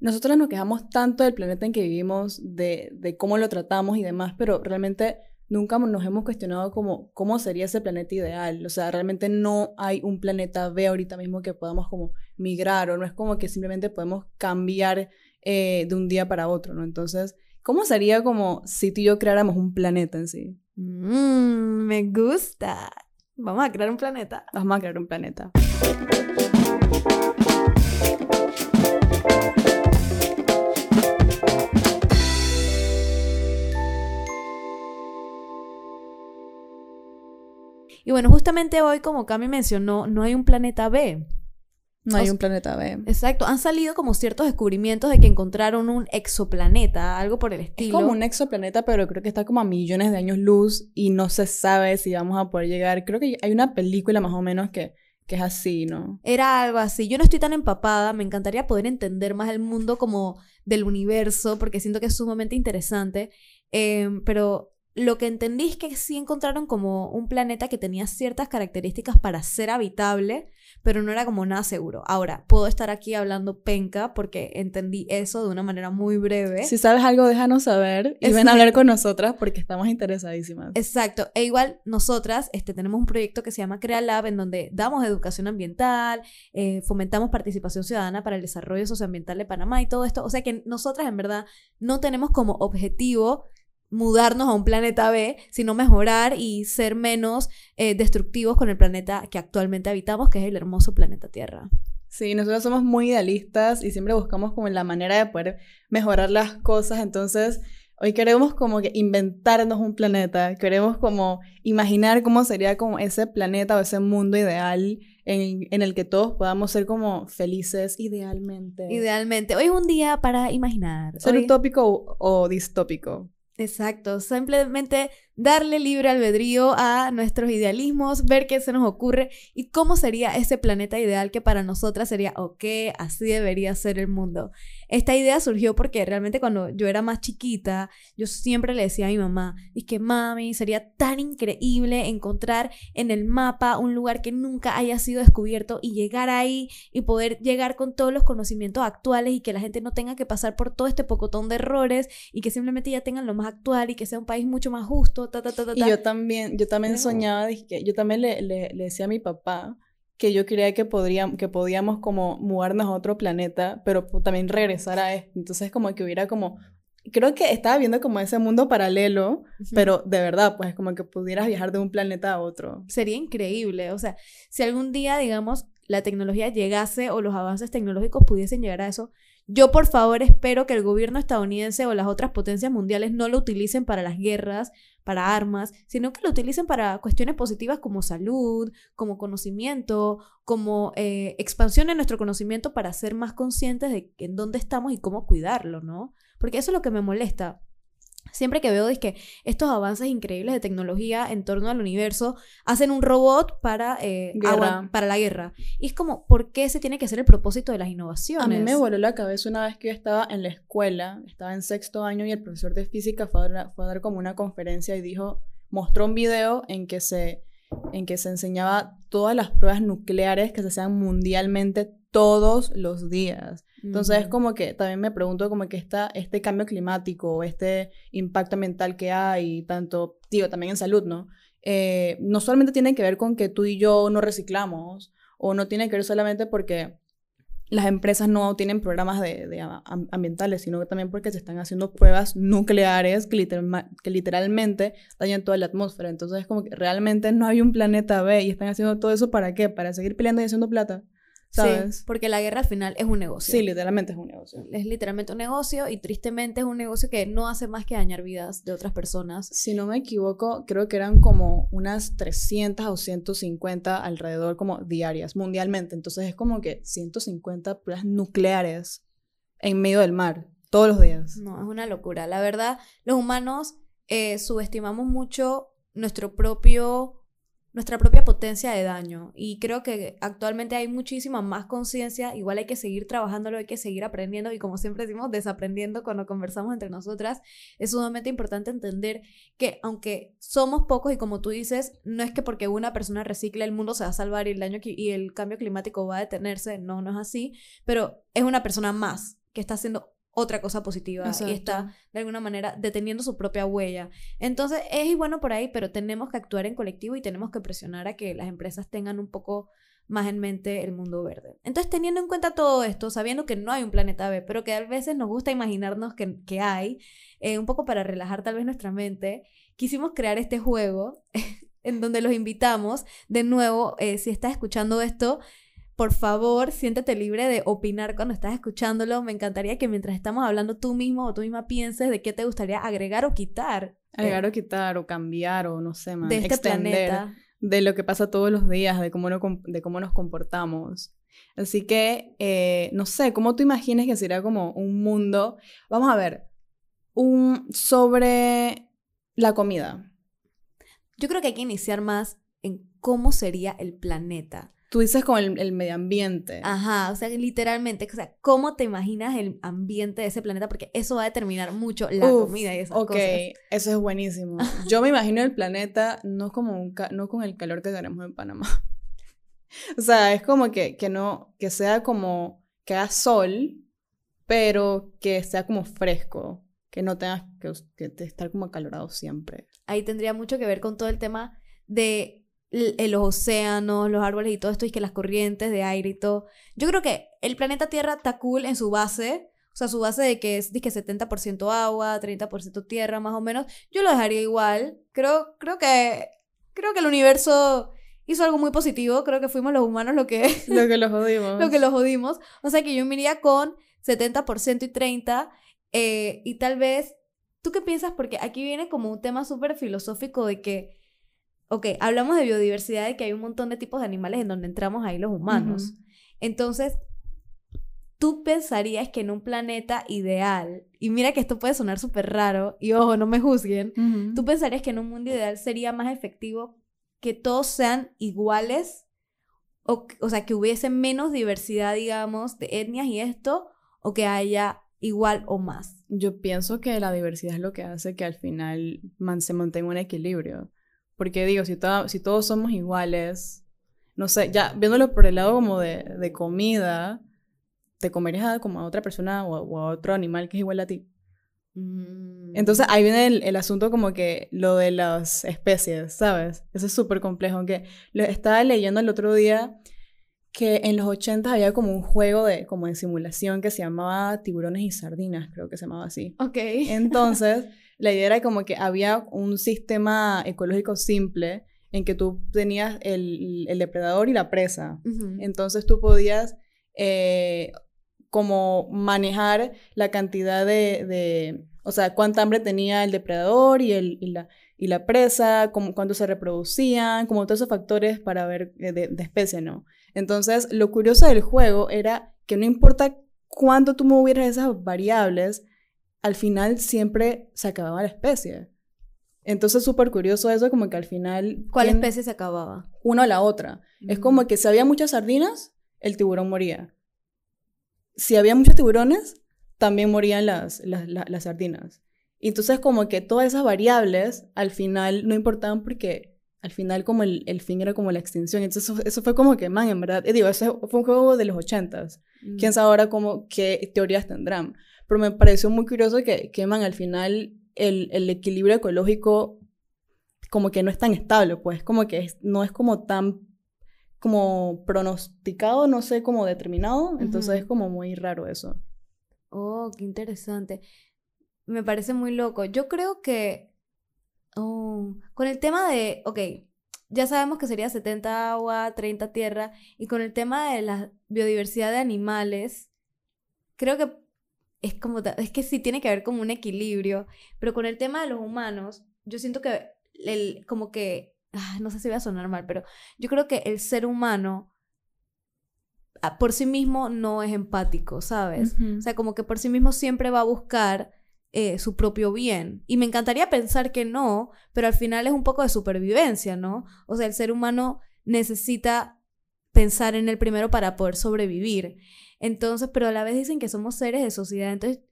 nosotros nos quejamos tanto del planeta en que vivimos, de, de cómo lo tratamos y demás, pero realmente nunca nos hemos cuestionado como cómo sería ese planeta ideal. O sea, realmente no hay un planeta B ahorita mismo que podamos como migrar o no es como que simplemente podemos cambiar eh, de un día para otro, ¿no? Entonces, ¿cómo sería como si tú y yo creáramos un planeta en sí? Mm, me gusta. Vamos a crear un planeta. Vamos a crear un planeta. Y bueno, justamente hoy, como Cami mencionó, no hay un planeta B. No hay un planeta B. Exacto, han salido como ciertos descubrimientos de que encontraron un exoplaneta, algo por el estilo. Es como un exoplaneta, pero creo que está como a millones de años luz y no se sabe si vamos a poder llegar. Creo que hay una película más o menos que, que es así, ¿no? Era algo así. Yo no estoy tan empapada, me encantaría poder entender más el mundo como del universo, porque siento que es sumamente interesante, em, pero lo que entendí es que sí encontraron como un planeta que tenía ciertas características para ser habitable, pero no era como nada seguro. Ahora, puedo estar aquí hablando penca porque entendí eso de una manera muy breve. Si sabes algo, déjanos saber y ven a hablar con nosotras porque estamos interesadísimas. Exacto. E igual nosotras este, tenemos un proyecto que se llama CreaLab en donde damos educación ambiental, eh, fomentamos participación ciudadana para el desarrollo socioambiental de Panamá y todo esto. O sea que nosotras en verdad no tenemos como objetivo mudarnos a un planeta B, sino mejorar y ser menos eh, destructivos con el planeta que actualmente habitamos, que es el hermoso planeta Tierra. Sí, nosotros somos muy idealistas y siempre buscamos como la manera de poder mejorar las cosas, entonces hoy queremos como que inventarnos un planeta, queremos como imaginar cómo sería como ese planeta o ese mundo ideal en, en, el que todos podamos ser como felices idealmente. Idealmente. Hoy es un día para imaginar. ¿Ser utópico o, o distópico? Exacto, simplemente darle libre albedrío a nuestros idealismos, ver qué se nos ocurre y cómo sería ese planeta ideal que para nosotras sería, ok, así debería ser el mundo. Esta idea surgió porque realmente cuando yo era más chiquita, yo siempre le decía a mi mamá, y que mami, sería tan increíble encontrar en el mapa un lugar que nunca haya sido descubierto y llegar ahí y poder llegar con todos los conocimientos actuales y que la gente no tenga que pasar por todo este pocotón de errores y que simplemente ya tengan lo más actual y que sea un país mucho más justo y yo también, yo también soñaba, que yo también le, le, decía a mi papá que yo creía que, podríamos, que podíamos como mudarnos a otro planeta, pero también regresar a este. Entonces como que hubiera como creo que estaba viendo como ese mundo paralelo, pero de verdad, pues como que pudieras viajar de un planeta a otro. Sería increíble, o sea, si algún día, digamos, la tecnología llegase o los avances tecnológicos pudiesen llegar a eso, yo por favor espero que el gobierno estadounidense o las otras potencias mundiales no lo utilicen para las guerras, para armas, sino que lo utilicen para cuestiones positivas como salud, como conocimiento, como eh, expansión de nuestro conocimiento para ser más conscientes de en dónde estamos y cómo cuidarlo, ¿no? Porque eso es lo que me molesta. Siempre que veo que estos avances increíbles de tecnología en torno al universo hacen un robot para, eh, para la guerra. Y es como, ¿por qué ese tiene que ser el propósito de las innovaciones? A mí me voló la cabeza una vez que yo estaba en la escuela, estaba en sexto año y el profesor de física fue a dar, fue a dar como una conferencia y dijo, mostró un video en que se en que se enseñaba todas las pruebas nucleares que se hacían mundialmente todos los días. Entonces es como que también me pregunto como que está este cambio climático, este impacto ambiental que hay, tanto, digo, también en salud, ¿no? Eh, no solamente tiene que ver con que tú y yo no reciclamos, o no tiene que ver solamente porque las empresas no tienen programas de, ambientales, sino que también porque se están haciendo pruebas nucleares que, que, literalmente dañan toda la atmósfera. Entonces es como que realmente no hay un planeta B y están haciendo todo eso para qué? Para seguir peleando y haciendo plata. Sí, porque la guerra al final es un negocio. Sí, literalmente es un negocio. Es literalmente un negocio y tristemente es un negocio que no hace más que dañar vidas de otras personas. Si no me equivoco, creo que eran como unas 300 o 150 alrededor como diarias mundialmente. Entonces es como que 150 pruebas nucleares en medio del mar todos los días. No, es una locura. La verdad, los humanos eh, subestimamos mucho nuestro propio nuestra propia potencia de daño. Y creo que actualmente hay muchísima más conciencia, igual hay que seguir trabajándolo, hay que seguir aprendiendo y como siempre decimos, desaprendiendo cuando conversamos entre nosotras. Es sumamente importante entender que aunque somos pocos y como tú dices, no es que porque una persona recicle el mundo se va a salvar y el daño y el cambio climático va a detenerse, no, no es así, pero es una persona más que está haciendo otra cosa positiva y Exacto. está de alguna manera deteniendo su propia huella. Entonces es bueno por ahí, pero tenemos que actuar en colectivo y tenemos que presionar a que las empresas tengan un poco más en mente el mundo verde. Entonces teniendo en cuenta todo esto, sabiendo que no hay un planeta B, pero que a veces nos gusta imaginarnos que, que hay, eh, un poco para relajar tal vez nuestra mente, quisimos crear este juego en donde los invitamos, de nuevo, eh, si estás escuchando esto, por favor, siéntete libre de opinar cuando estás escuchándolo. Me encantaría que mientras estamos hablando tú mismo o tú misma pienses de qué te gustaría agregar o quitar. eh, Agregar o quitar o cambiar o no sé, man, de este extender planeta. de lo que pasa todos los días, de cómo, no, de cómo nos comportamos. Así que, eh, no sé, ¿cómo tú imaginas que sería como un mundo? Vamos a ver, un, sobre la comida. Yo creo que hay que iniciar más en cómo sería el planeta. Tú dices con el, el medio ambiente. Ajá, o sea, literalmente, o sea, ¿cómo te imaginas el ambiente de ese planeta? Porque eso va a determinar mucho la Uf, comida y esas ok, cosas. eso es buenísimo. Yo me imagino el planeta no como un ca- no con el calor que tenemos en Panamá. o sea, es como que, que no, que sea como, que haga sol, pero que sea como fresco, que no tengas que, que estar como acalorado siempre. Ahí tendría mucho que ver con todo el tema de los océanos, los árboles y todo esto, y que las corrientes de aire y todo. Yo creo que el planeta Tierra está cool en su base, o sea, su base de que es que 70% agua, 30% tierra, más o menos. Yo lo dejaría igual. Creo, creo que creo que el universo hizo algo muy positivo. Creo que fuimos los humanos lo que Lo que lo jodimos. lo que lo jodimos. O sea que yo me iría con 70% y 30%. eh, y tal vez, ¿tú qué piensas? Porque aquí viene como un tema súper filosófico de que, ok, hablamos de biodiversidad, de que hay un montón de tipos de animales en donde entramos ahí los humanos. Entonces, tú pensarías que en un planeta ideal, y mira que esto puede sonar súper raro, y ojo, no me juzguen. ¿Tú pensarías que en un mundo ideal sería más efectivo que todos sean iguales? O, o sea, que hubiese menos diversidad, digamos, de etnias y esto, o que haya igual o más. Yo pienso que la diversidad es lo que hace que al final man- se mantenga un equilibrio. Porque digo, si, to- si todos somos iguales, no sé, ya viéndolo por el lado como de, de comida, te comerías a, como a otra persona o, a- o a otro animal que es igual a ti. Mm. Entonces ahí viene el, el asunto como que lo de las especies, ¿sabes? Eso es súper complejo. Aunque lo estaba leyendo el otro día que en los 80 había como un juego de, como de simulación que se llamaba Tiburones y Sardinas, creo que se llamaba así. Ok. Entonces, la idea era como que había un sistema ecológico simple en que tú tenías el, el depredador y la presa. Entonces tú podías eh, como manejar la cantidad de, de- o sea, cuánta hambre tenía el depredador y, el, y, la, y la presa, como, cuánto se reproducían, como todos esos factores para ver eh, de, de especie, ¿no? Entonces, lo curioso del juego era que no importa cuánto tú movieras esas variables, al final siempre se acababa la especie. Entonces, súper curioso eso, como que al final... ¿Cuál ¿quién- especie se acababa? Una a la otra. Es Mm. como que si había muchas sardinas, el tiburón moría. Si había muchos tiburones, también morían las, las, la- las sardinas. Y entonces como que todas esas variables al final no importaban porque al final como el, el fin era como la extinción. Entonces eso, eso fue como que, man, en verdad, eh, digo, eso fue un juego de los ochentas. Quién Mm. sabe ahora cómo, qué teorías tendrán. Pero me pareció muy curioso que, que man, al final el, el equilibrio ecológico como que no es tan estable, pues como que es- no es como tan como pronosticado, no sé, como determinado. Entonces es como muy raro eso. Oh, qué interesante. Me parece muy loco. Yo creo que oh, con el tema de, ok, ya sabemos que sería 70 agua, 30 tierra, y con el tema de la biodiversidad de animales, creo que es como, es que sí tiene que haber como un equilibrio, pero con el tema de los humanos, yo siento que el, como que, ah, no sé si voy a sonar mal, pero yo creo que el ser humano ah, por sí mismo no es empático, ¿sabes? O sea, como que por sí mismo siempre va a buscar eh, su propio bien. Y me encantaría pensar que no, pero al final es un poco de supervivencia, ¿no? O sea, el ser humano necesita pensar en el primero para poder sobrevivir. Entonces, pero a la vez dicen que somos seres de sociedad. Entonces,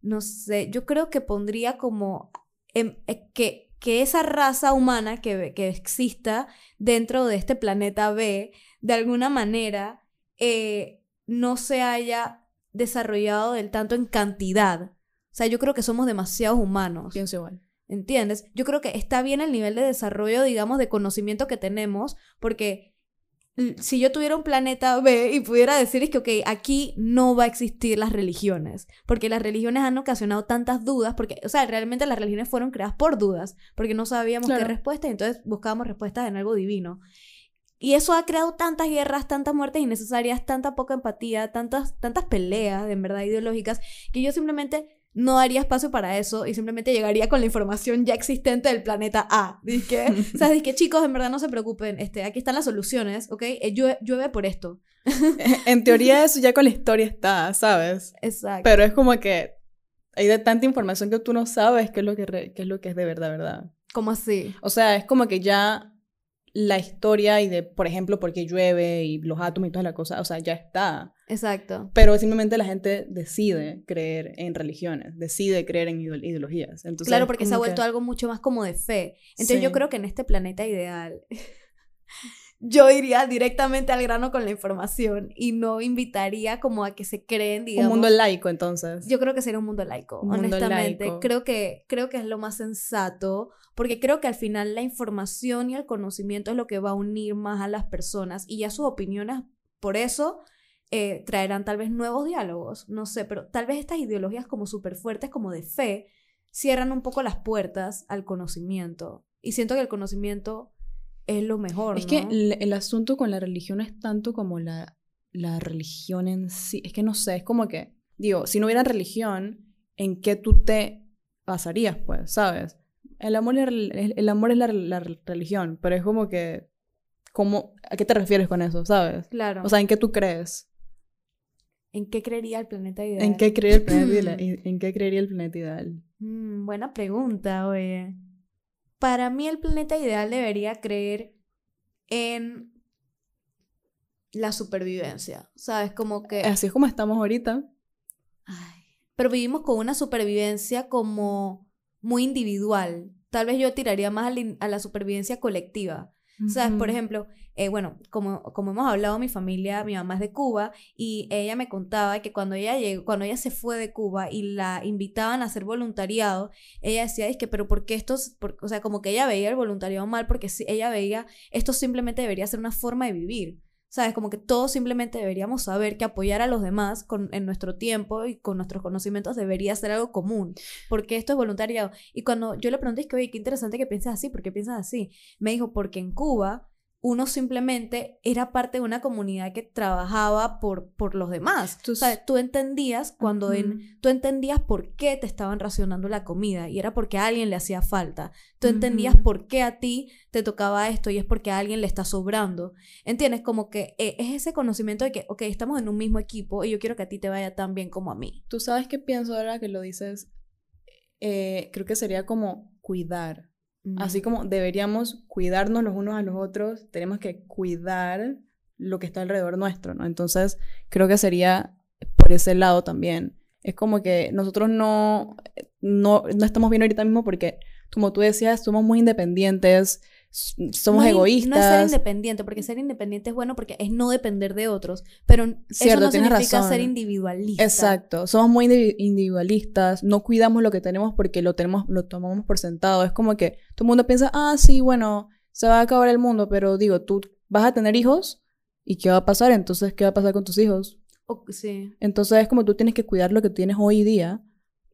no sé, yo creo que pondría como eh, que, que esa raza humana que, que exista dentro de este planeta B, de alguna manera, eh, no se haya desarrollado del tanto en cantidad. O sea, yo creo que somos demasiados humanos. Pienso igual. ¿Entiendes? Yo creo que está bien el nivel de desarrollo, digamos, de conocimiento que tenemos, porque si yo tuviera un planeta B y pudiera decir es que, ok, aquí no va a existir las religiones, porque las religiones han ocasionado tantas dudas, porque, o sea, realmente las religiones fueron creadas por dudas, porque no sabíamos qué respuesta y entonces buscábamos respuestas en algo divino. Y eso ha creado tantas guerras, tantas muertes innecesarias, tanta poca empatía, tantas, tantas peleas, en verdad, ideológicas, que yo simplemente no daría espacio para eso y simplemente llegaría con la información ya existente del planeta A. Dice, o sea, que chicos, en verdad no se preocupen, este, aquí están las soluciones, ¿ok? Eh, llueve, por esto. en teoría eso ya con la historia está, ¿sabes? Exacto. Pero es como que hay de tanta información que tú no sabes qué es lo que, qué es, lo que es de verdad, ¿verdad? ¿Cómo así? O sea, es como que ya la historia y de, por ejemplo, por qué llueve y los átomos y toda la cosa, o sea, ya está. Exacto. Pero simplemente la gente decide creer en religiones, decide creer en ideologías. Entonces, claro, porque se ha vuelto algo mucho más como de fe. Entonces yo creo que en este planeta ideal yo iría directamente al grano con la información y no invitaría como a que se creen, digamos. Un mundo laico, entonces. Yo creo que sería un mundo laico, honestamente. Creo que, creo que es lo más sensato, porque creo que al final la información y el conocimiento es lo que va a unir más a las personas y ya sus opiniones, por eso, eh, traerán tal vez nuevos diálogos, no sé, pero tal vez estas ideologías como súper fuertes, como de fe, cierran un poco las puertas al conocimiento. Y siento que el conocimiento es lo mejor. Es que el, asunto con la religión es tanto como la, la religión en sí. Es que no sé, es como que, digo, si no hubiera religión, ¿en qué tú te pasarías, pues, sabes? El amor, el, amor es la, la, religión, pero es como que, ¿cómo, ¿a qué te refieres con eso, sabes? Claro. O sea, ¿en qué tú crees? ¿En qué creería el planeta ideal? ¿En qué creería el planeta ideal? ¿En qué creería el planeta ideal? Mm, buena pregunta, oye. Para mí el planeta ideal debería creer en la supervivencia, ¿sabes? Como que... Así es como estamos ahorita. Ay, pero vivimos con una supervivencia como muy individual. Tal vez yo tiraría más a la supervivencia colectiva. ¿Sabes? Por ejemplo, eh, bueno, como, como hemos hablado, mi familia, mi mamá es de Cuba y ella me contaba que cuando ella llegó, cuando ella se fue de Cuba y la invitaban a hacer voluntariado, ella decía, es que, pero ¿por qué esto? o sea, como que ella veía el voluntariado mal porque ella veía, esto simplemente debería ser una forma de vivir. ¿Sabes? Como que todos simplemente deberíamos saber que apoyar a los demás con, en nuestro tiempo y con nuestros conocimientos debería ser algo común, porque esto es voluntariado. Y cuando yo le pregunté, es que, oye, qué interesante que pienses así, ¿por qué piensas así? Me dijo, porque en Cuba uno simplemente era parte de una comunidad que trabajaba por, por los demás. Tú, sabes, tú entendías cuando en, tú entendías por qué te estaban racionando la comida y era porque a alguien le hacía falta. Tú entendías por qué a ti te tocaba esto y es porque a alguien le está sobrando. ¿Entiendes? Como que eh, es ese conocimiento de que, ok, estamos en un mismo equipo y yo quiero que a ti te vaya tan bien como a mí. Tú sabes qué pienso ahora que lo dices. Eh, creo que sería como cuidar Así como deberíamos cuidarnos los unos a los otros, tenemos que cuidar lo que está alrededor nuestro, ¿no? Entonces, creo que sería por ese lado también. Es como que nosotros no, no, no estamos bien ahorita mismo porque, como tú decías, somos muy independientes, somos egoístas. No es ser independiente, porque ser independiente es bueno porque es no depender de otros, pero eso no significa ser individualista. Exacto, somos muy individualistas, no cuidamos lo que tenemos porque lo tenemos, lo tomamos por sentado. Es como que todo el mundo piensa, ah, sí, bueno, se va a acabar el mundo, pero digo, tú vas a tener hijos y ¿qué va a pasar? Entonces, ¿qué va a pasar con tus hijos? sí. Entonces es como tú tienes que cuidar lo que tienes hoy día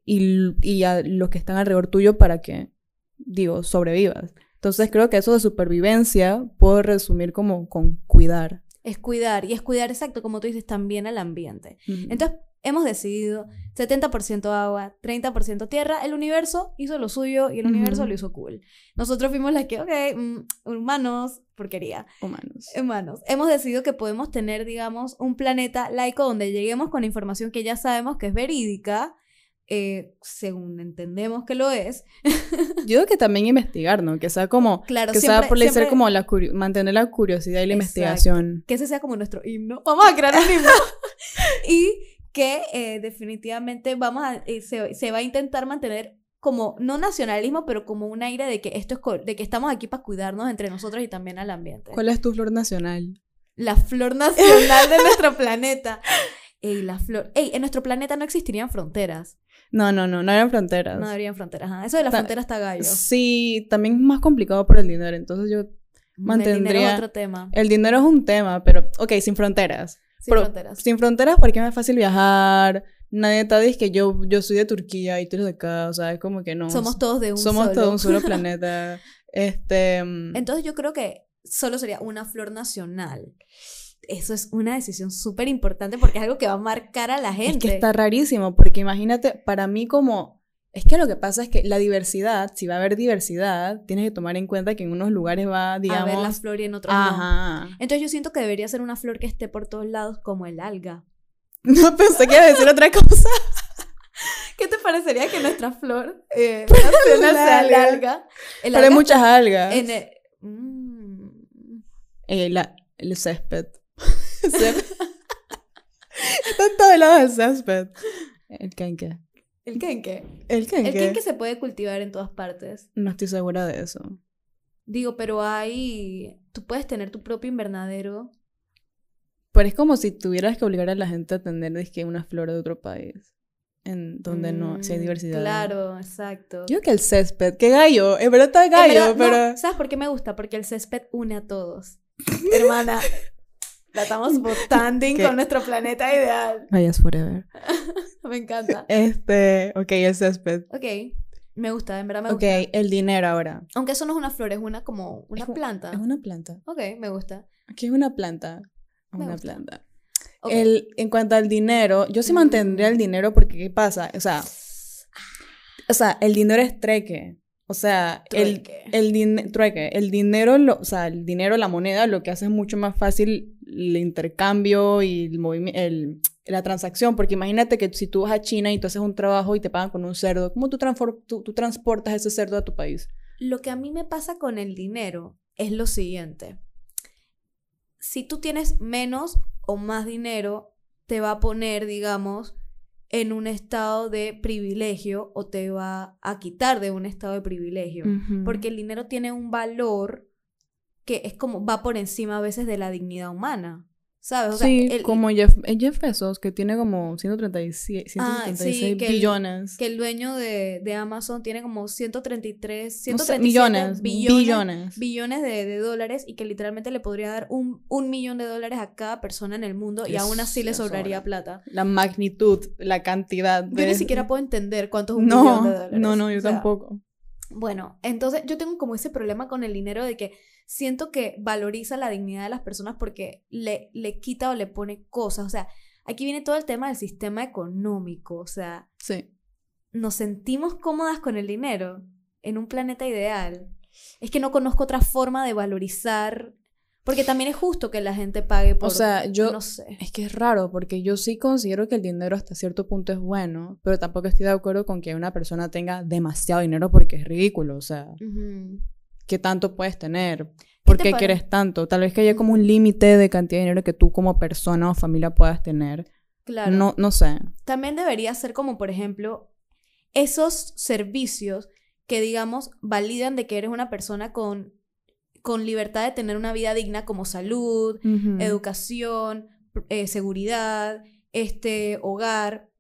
y, y a los que están alrededor tuyo para que, digo, sobrevivas. Entonces creo que eso de supervivencia puedo resumir como con cuidar. Es cuidar, y es cuidar exacto, como tú dices, también al ambiente. Entonces hemos decidido 70% agua, 30% tierra, el universo hizo lo suyo y el universo lo hizo cool. Nosotros fuimos las que, ok, mm, humanos, porquería. Humanos. Humanos. Hemos decidido que podemos tener, digamos, un planeta laico donde lleguemos con información que ya sabemos que es verídica, eh, según entendemos que lo es. Yo creo que también investigar, ¿no? Que sea como, claro, que sea por ser como la mantener la curiosidad y la investigación. Que ese sea como nuestro himno. Vamos a crear un himno. y que eh, definitivamente vamos a, eh, se, se, va a intentar mantener como, no nacionalismo, pero como un aire de que esto es, de que estamos aquí para cuidarnos entre nosotros y también al ambiente. ¿Cuál es tu flor nacional? La flor nacional de nuestro planeta. Ey, la flor. Ey, en nuestro planeta no existirían fronteras. No, no, no, no eran fronteras. No habrían fronteras. Ajá. Eso de la Ta- frontera está gallo. Sí, también es más complicado por el dinero, entonces yo... El dinero mantendría- es otro tema. El dinero es un tema, pero, ok, sin fronteras. Sin Pero- fronteras. Sin fronteras porque es más fácil viajar, nadie está dice que yo, yo soy de Turquía y tú eres de acá, o sea, es como que no. Somos todos de un somos solo. todo un solo planeta. Este... mm, Entonces yo creo que solo sería una flor nacional. Eso es una decisión súper importante porque es algo que va a marcar a la gente. Es que está rarísimo, porque imagínate, para mí como... Es que lo que pasa es que la diversidad, si va a haber diversidad, tienes que tomar en cuenta que en unos lugares va, a ver la digamos... flor y en otros no. Ajá. Entonces yo siento que debería ser una flor que esté por todos lados como el alga. No pensé que iba a decir otra cosa. ¿Qué te parecería que nuestra flor eh, nacional sea el alga. El Pero hay muchas algas. en el- Mm. Eh, la- el césped. Césped. Está en todos lados el césped. El kenke. ¿El quenque? El kenke. El quenque se puede cultivar en todas partes. No estoy segura de eso. Digo, pero hay... Tú puedes tener tu propio invernadero. Pero es como si tuvieras que obligar a la gente a tener dizque, una flor de otro país. En donde no si hay Mm, diversidad. Claro, exacto. Yo creo que el césped, qué gallo. En verdad está En gallo, no, pero. ¿Sabes por qué me gusta? Porque el césped une a todos. Hermana, la estamos votando ¿Qué? con nuestro planeta ideal. Vayas forever. Me encanta. Este, ok, el césped. Ok, me gusta, en verdad me Ok, gusta. el dinero ahora. Aunque eso no es una flor, es una como una Es un- planta. Es una planta. Ok, me gusta. Aquí es una planta. Me Una gusta. planta. Ok. El, en cuanto al dinero, yo sí mantendría el Mm. dinero porque ¿qué pasa? O sea, o sea, el dinero es treque. O sea, el, Trueque. el, trueque. el dinero, lo, o sea, el dinero, la moneda, lo que hace es mucho más fácil el intercambio y el el, la transacción. Porque imagínate que si tú vas a China y tú haces un trabajo y te pagan con un cerdo, ¿cómo tú, tú, tú transportas ese cerdo a tu país? Lo que a mí me pasa con el dinero es lo siguiente. Si tú tienes menos o más dinero, te va a poner, digamos, en un estado de privilegio o te va a quitar de un estado de privilegio. Porque el dinero tiene un valor que es como va por encima a veces de la dignidad humana. ¿Sabes? O sea, sí, el- como Jeff, eh, Jeff Bezos, que tiene como 136, Ah, sí, 176 que el- billones. que el dueño de, de Amazon tiene como 133, No sé, 137 millones, billones, billones. billones de, de dólares y que literalmente le podría dar un, un millón de dólares a cada persona en el mundo y Es- aún así le sobraría sobra. plata. La magnitud, la cantidad de... Yo ni siquiera puedo entender cuánto es un no, millón de dólares. No, no, yo O sea, tampoco. Bueno, entonces yo tengo como ese problema con el dinero de que siento que valoriza la dignidad de las personas porque le, le quita o le pone cosas. O sea, aquí viene todo el tema del sistema económico. O sea, Sí. nos sentimos cómodas con el dinero en un planeta ideal. Es que no conozco otra forma de valorizar, porque también es justo que la gente pague por... O sea, yo... no sé. Es que es raro, porque yo sí considero que el dinero hasta cierto punto es bueno, pero tampoco estoy de acuerdo con que una persona tenga demasiado dinero porque es ridículo. O sea, Ujú. ¿qué tanto puedes tener? ¿Por qué quieres tanto? Tal vez que haya como un límite de cantidad de dinero que tú como persona o familia puedas tener. Claro. No, no sé. También debería ser como, por ejemplo, esos servicios que, digamos, validan de que eres una persona con, con libertad de tener una vida digna como salud, educación, eh, seguridad, este, hogar.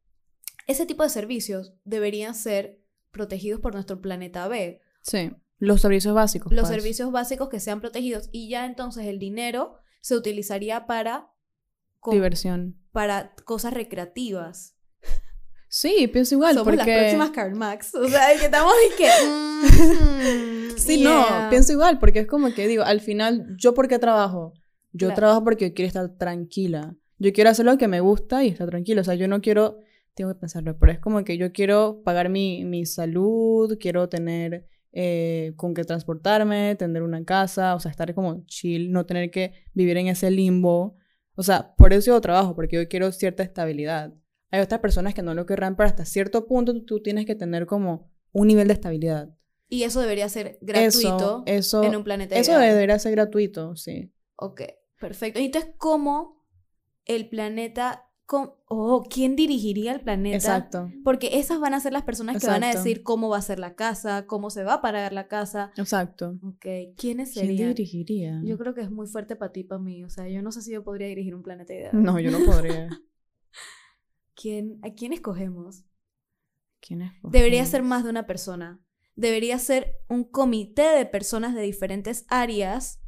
Ese tipo de servicios deberían ser protegidos por nuestro planeta B. Sí. Los servicios básicos. Los pues. servicios básicos que sean protegidos y ya entonces el dinero se utilizaría para, Diversión. para cosas recreativas. Sí, pienso igual. Somos porque... las próximas Karl Marx. O sea, que estamos y que... mm, Sí, yeah. no, pienso igual, porque es como que digo, al final, ¿yo por qué trabajo? Yo Claro. trabajo porque yo quiero estar tranquila. Yo quiero hacer lo que me gusta y estar tranquila. O sea, yo no quiero, tengo que pensarlo, pero es como que yo quiero pagar mi, mi salud, quiero tener eh, con qué transportarme, tener una casa, o sea, estar como chill, no tener que vivir en ese limbo. O sea, por eso yo trabajo, porque yo quiero cierta estabilidad. Hay otras personas que no lo querrán, pero hasta cierto punto tú, tienes que tener como un nivel de estabilidad. Y eso debería ser gratuito Eso, eso, en un planeta eso debería ser gratuito, sí. Ok, perfecto. Y Entonces, ¿cómo el planeta... cómo- oh, ¿quién dirigiría el planeta? Exacto, Porque esas van a ser las personas que van a decir cómo va a ser la casa, cómo se va a pagar la casa. exacto. Ok, ¿quiénes ¿Quién serían? dirigiría? Yo creo que es muy fuerte para ti, para mí. O sea, yo no sé si yo podría dirigir un planeta ideal. No, yo no podría. ¿Quién, ¿A quién escogemos? ¿Quién? Debería ser más de una persona. Debería ser un comité de personas de diferentes áreas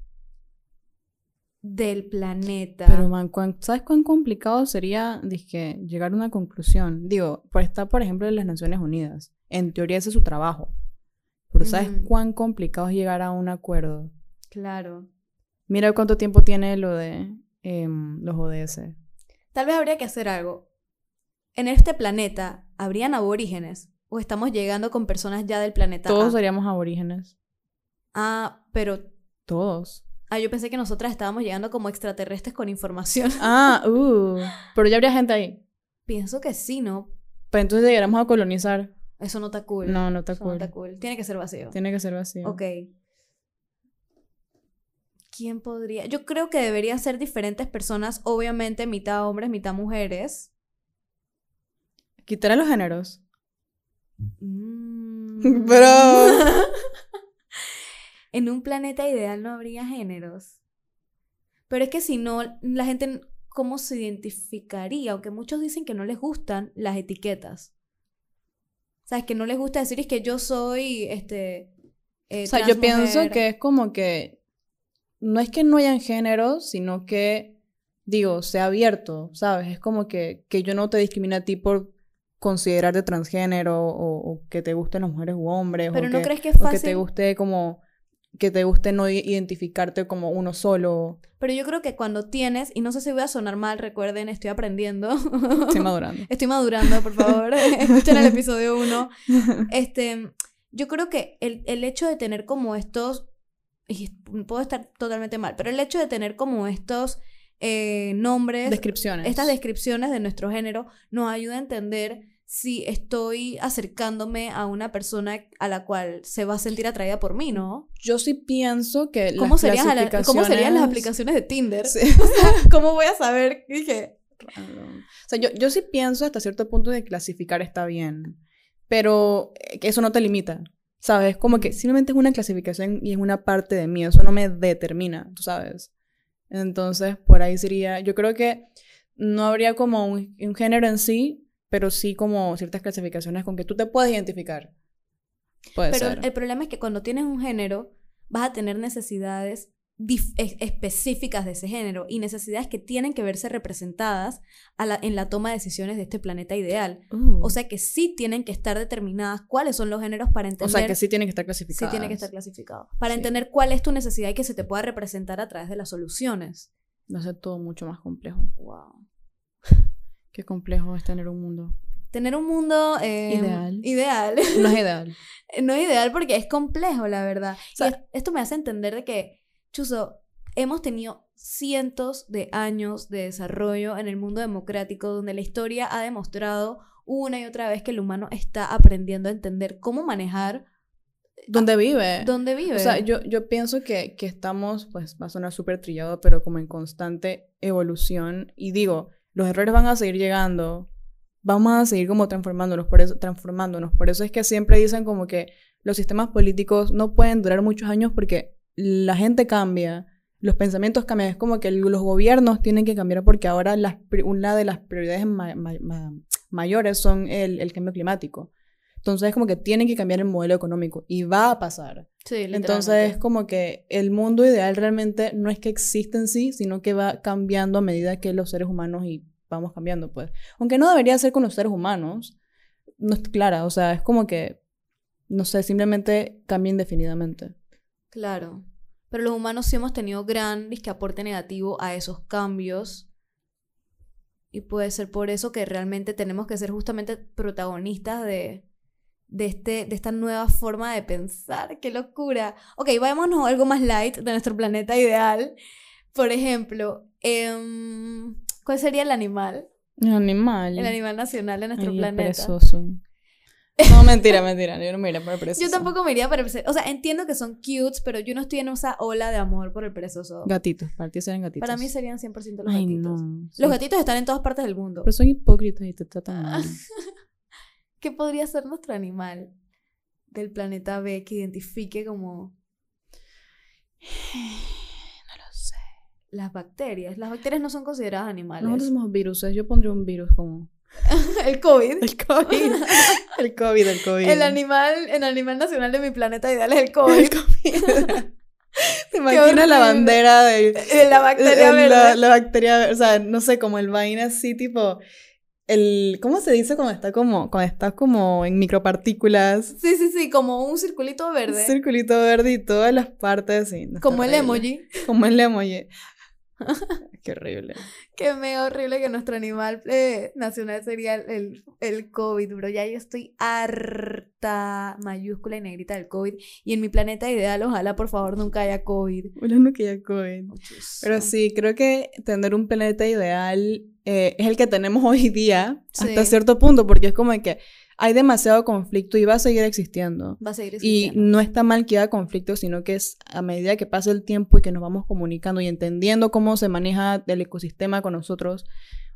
del planeta. Pero, man, ¿cuán- ¿sabes cuán complicado sería dizque, llegar a una conclusión? Digo, por está, por ejemplo, en las Naciones Unidas. En teoría ese es su trabajo. Pero ¿sabes cuán complicado es llegar a un acuerdo? Claro. Mira cuánto tiempo tiene lo de em, los ODS. Tal vez habría que hacer algo. En este planeta, ¿habrían aborígenes? ¿O estamos llegando con personas ya del planeta? Todos A? seríamos aborígenes. Ah, pero. Todos. Ah, yo pensé que nosotras estábamos llegando como extraterrestres con información. Ah, uh. Pero ya habría gente ahí. Pienso que sí, ¿no? Pero entonces llegaremos a colonizar. Eso no está cool. No, no está Eso no cool. está cool. Tiene que ser vacío. Tiene que ser vacío. Ok. ¿Quién podría? Yo creo que deberían ser diferentes personas, obviamente mitad hombres, mitad mujeres. Quitar a los géneros. Mm. Pero- en un planeta ideal no habría géneros. Pero es que si no, la gente, ¿cómo se identificaría? Aunque muchos dicen que no les gustan las etiquetas. ¿Sabes? Que no les gusta decir es que yo soy, este... eh, O sea, yo pienso que es como que no es que no hayan géneros, sino que, digo, sea abierto, ¿sabes? Es como que, que yo no te discrimine a ti por considerarte transgénero o, o que te gusten las mujeres u hombres. Pero o no que, crees que es o que te fácil. guste como que te guste no identificarte como uno solo. Pero yo creo que cuando tienes, y no sé si voy a sonar mal, recuerden, estoy aprendiendo. Estoy madurando. Estoy madurando, por favor. Escuchen el episodio 1. Este, yo creo que el, el hecho de tener como estos, y puedo estar totalmente mal, pero el hecho de tener como estos eh, nombres, Descripciones. estas descripciones de nuestro género, nos ayuda a entender si estoy acercándome a una persona a la cual se va a sentir atraída por mí, ¿no? Yo sí pienso que ¿Cómo, las serían, ¿Cómo serían las aplicaciones de Tinder? Sí. ¿Cómo voy a saber? Dije. O sea, yo, yo sí pienso hasta cierto punto de clasificar está bien, pero eh, eso no te limita, ¿sabes? Como que simplemente es una clasificación y es una parte de mí, eso no me determina, tú sabes. Entonces, por ahí sería, yo creo que no habría como un, un género en sí, pero sí como ciertas clasificaciones con que tú te puedes identificar. Puede Pero ser. el problema es que cuando tienes un género, vas a tener necesidades específicas de ese género y necesidades que tienen que verse representadas a la- en la toma de decisiones de este planeta ideal. Uh. O sea que sí tienen que estar determinadas cuáles son los géneros para entender. O sea, que sí tiene que estar sí clasificado. tiene que estar clasificado. Para Sí. entender cuál es tu necesidad y que se te pueda representar a través de las soluciones. Lo hace todo mucho más complejo. Wow. Qué complejo es tener un mundo. Tener un mundo eh, Ideal. ideal. No es ideal. no es ideal porque es complejo, la verdad. O sea- y es- esto me hace entender de que, Chuzo, hemos tenido cientos de años de desarrollo en el mundo democrático donde la historia ha demostrado una y otra vez que el humano está aprendiendo a entender cómo manejar ¿Dónde vive? dónde vive. O sea, yo, yo pienso que, que estamos, pues va a sonar súper trillado, pero como en constante evolución. Y digo, los errores van a seguir llegando. Vamos a seguir como transformándonos por eso, transformándonos. Por eso es que siempre dicen como que los sistemas políticos no pueden durar muchos años porque la gente cambia, los pensamientos cambian. Es como que los gobiernos tienen que cambiar porque ahora las, una de las prioridades ma- ma- ma- mayores son el, el cambio climático. Entonces es como que tienen que cambiar el modelo económico y va a pasar. Sí, Entonces es como que el mundo ideal realmente no es que existe en sí, sino que va cambiando a medida que los seres humanos y vamos cambiando, pues. Aunque no debería ser con los seres humanos, no es clara, o sea, es como que, no sé, simplemente cambia indefinidamente. Claro. Pero los humanos sí hemos tenido gran disque aporte negativo a esos cambios. Y puede ser por eso que realmente tenemos que ser justamente protagonistas de, de, este, de esta nueva forma de pensar. ¡Qué locura! Ok, vámonos a algo más light de nuestro planeta ideal. Por ejemplo, em, ¿cuál sería el animal? El animal. El animal nacional de nuestro Ay, el planeta. perezoso. No, mentira, mentira, yo no me iría por el perezoso. Yo tampoco me iría para el perezoso. O sea, entiendo que son cutes, pero yo no estoy en esa ola de amor por el perezoso. Gatitos, para ti serían gatitos. Para mí serían 100% los Ay, gatitos. no. Los gatitos están en todas partes del mundo. Pero son hipócritas y te tratan mal. ¿Qué podría ser nuestro animal del planeta B que identifique como No lo sé. Las bacterias. Las bacterias no son consideradas animales. Nosotros somos virus. Yo pondría un virus como. el COVID. El COVID. El COVID, el COVID. El animal, el animal nacional de mi planeta ideal es el COVID. El COVID. ¿Te imaginas la bandera de, De la bacteria el- verde. La, la bacteria o sea, no sé, como el vaina así, tipo. El, ¿Cómo se dice cuando está como, cuando está como en micropartículas? Sí, sí, sí, como un circulito Un verde. circulito verde y todas las partes. sí, no, está como el horrible. emoji. Como el emoji. Qué horrible. Qué mega horrible que nuestro animal eh, nacional sería el, el, COVID, bro. Ya yo estoy harta, mayúscula y negrita del COVID. Y en mi planeta ideal, ojalá por favor nunca haya COVID. Bueno, no que ya COVID. Pero sí, creo que tener un planeta ideal eh, es el que tenemos hoy día hasta Sí. cierto punto, porque es como que hay demasiado conflicto y va a seguir existiendo. Va a seguir Y existiendo. no está mal que haya conflicto, sino que es a medida que pasa el tiempo y que nos vamos comunicando y entendiendo cómo se maneja el ecosistema con nosotros,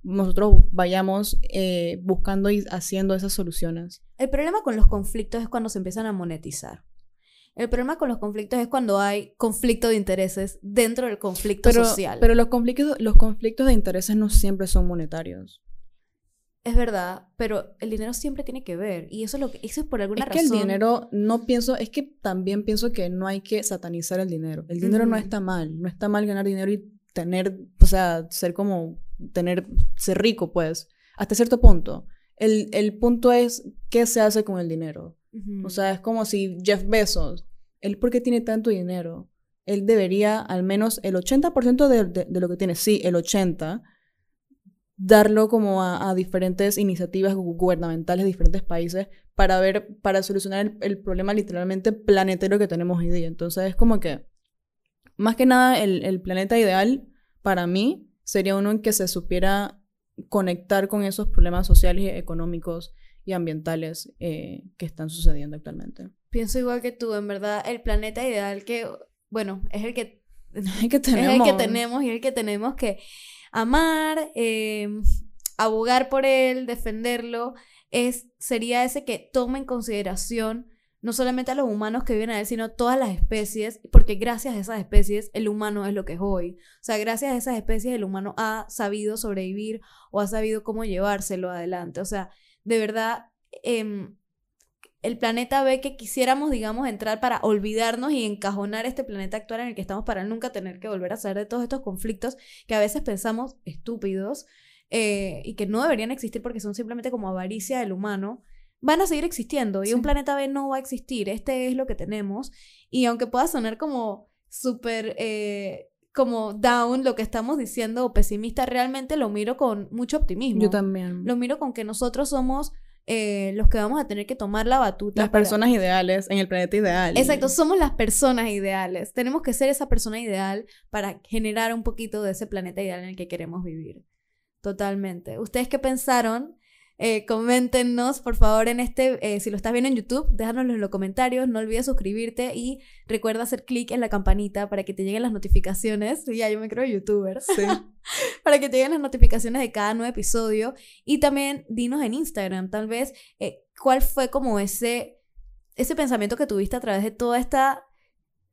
nosotros vayamos eh, buscando y haciendo esas soluciones. El problema con los conflictos es cuando se empiezan a monetizar. El problema con los conflictos es cuando hay conflicto de intereses dentro del conflicto Pero, social. pero los, conflictos, los conflictos de intereses no siempre son monetarios. es verdad, pero el dinero siempre tiene que ver. Y eso es lo que, eso es por alguna Es que razón. el dinero, no pienso, es que también pienso que no hay que satanizar el dinero. El dinero no está mal, no está mal ganar dinero y tener, o sea, ser como, tener, ser rico, pues, hasta cierto punto. El, el punto es qué se hace con el dinero. O sea, es como si Jeff Bezos, él por qué tiene tanto dinero, él debería al menos el 80% de, de, de lo que tiene, sí, el 80%, darlo como a, diferentes iniciativas gu- gubernamentales de diferentes países para ver, para solucionar el, problema literalmente planetario que tenemos hoy día. Entonces es como que, más que nada, el planeta ideal para mí sería uno en que se supiera conectar con esos problemas sociales y económicos y ambientales eh, que están sucediendo actualmente. Pienso igual que tú, en verdad, el planeta ideal que, bueno, es el que Es que es tenemos... el que tenemos y el que tenemos que amar, eh, abogar por él, defenderlo, es, sería ese que toma en consideración no solamente a los humanos que viven a él, sino todas las especies, porque gracias a esas especies el humano es lo que es hoy. O sea, gracias a esas especies el humano ha sabido sobrevivir o ha sabido cómo llevárselo adelante. O sea, de verdad, em, el planeta ve que quisiéramos, digamos, entrar para olvidarnos y encajonar este planeta actual en el que estamos para nunca tener que volver a saber de todos estos conflictos que a veces pensamos estúpidos eh, y que no deberían existir porque son simplemente como avaricia del humano, van a seguir existiendo y Sí. un planeta B no va a existir. Este es lo que tenemos y aunque pueda sonar como súper... eh, como down lo que estamos diciendo o pesimista, realmente lo miro con mucho optimismo. Yo también. Lo miro con que nosotros somos eh, los que vamos a tener que tomar la batuta. Las para- personas ideales en el planeta ideal. Exacto, somos las personas ideales. Tenemos que ser esa persona ideal para generar un poquito de ese planeta ideal en el que queremos vivir. Totalmente. ¿Ustedes qué pensaron? Eh, coméntenos, por favor, en este, eh, si lo estás viendo en YouTube, déjanoslo en los comentarios, no olvides suscribirte y recuerda hacer clic en la campanita para que te lleguen las notificaciones. Ya, yo me creo youtuber. Sí. para que te lleguen las notificaciones de cada nuevo episodio. Y también dinos en Instagram, tal vez, eh, cuál fue como ese, ese pensamiento que tuviste a través de toda esta,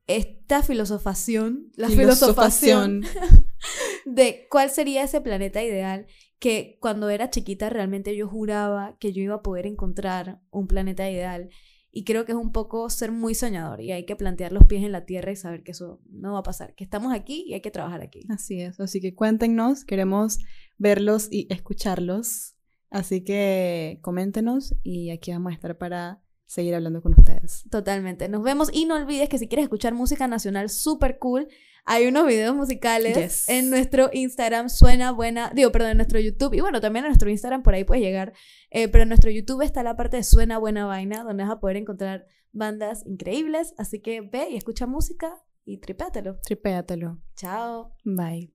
esta filosofación, la filosofación de cuál sería ese planeta ideal que cuando era chiquita realmente yo juraba que yo iba a poder encontrar un planeta ideal. Y creo que es un poco ser muy soñador y hay que plantear los pies en la tierra y saber que eso no va a pasar, que estamos aquí y hay que trabajar aquí. Así es. Así que cuéntenos, queremos verlos y escucharlos. Así que coméntenos y aquí vamos a estar para seguir hablando con ustedes. Totalmente. Nos vemos y no olvides que si quieres escuchar música nacional súper cool, hay unos videos musicales Yes. en nuestro Instagram, suena buena, digo, perdón, en nuestro YouTube y bueno, también en nuestro Instagram por ahí puedes llegar, eh, pero en nuestro YouTube está la parte de suena buena vaina, donde vas a poder encontrar bandas increíbles, así que ve y escucha música y tripéatelo. Tripéatelo. Chao. Bye.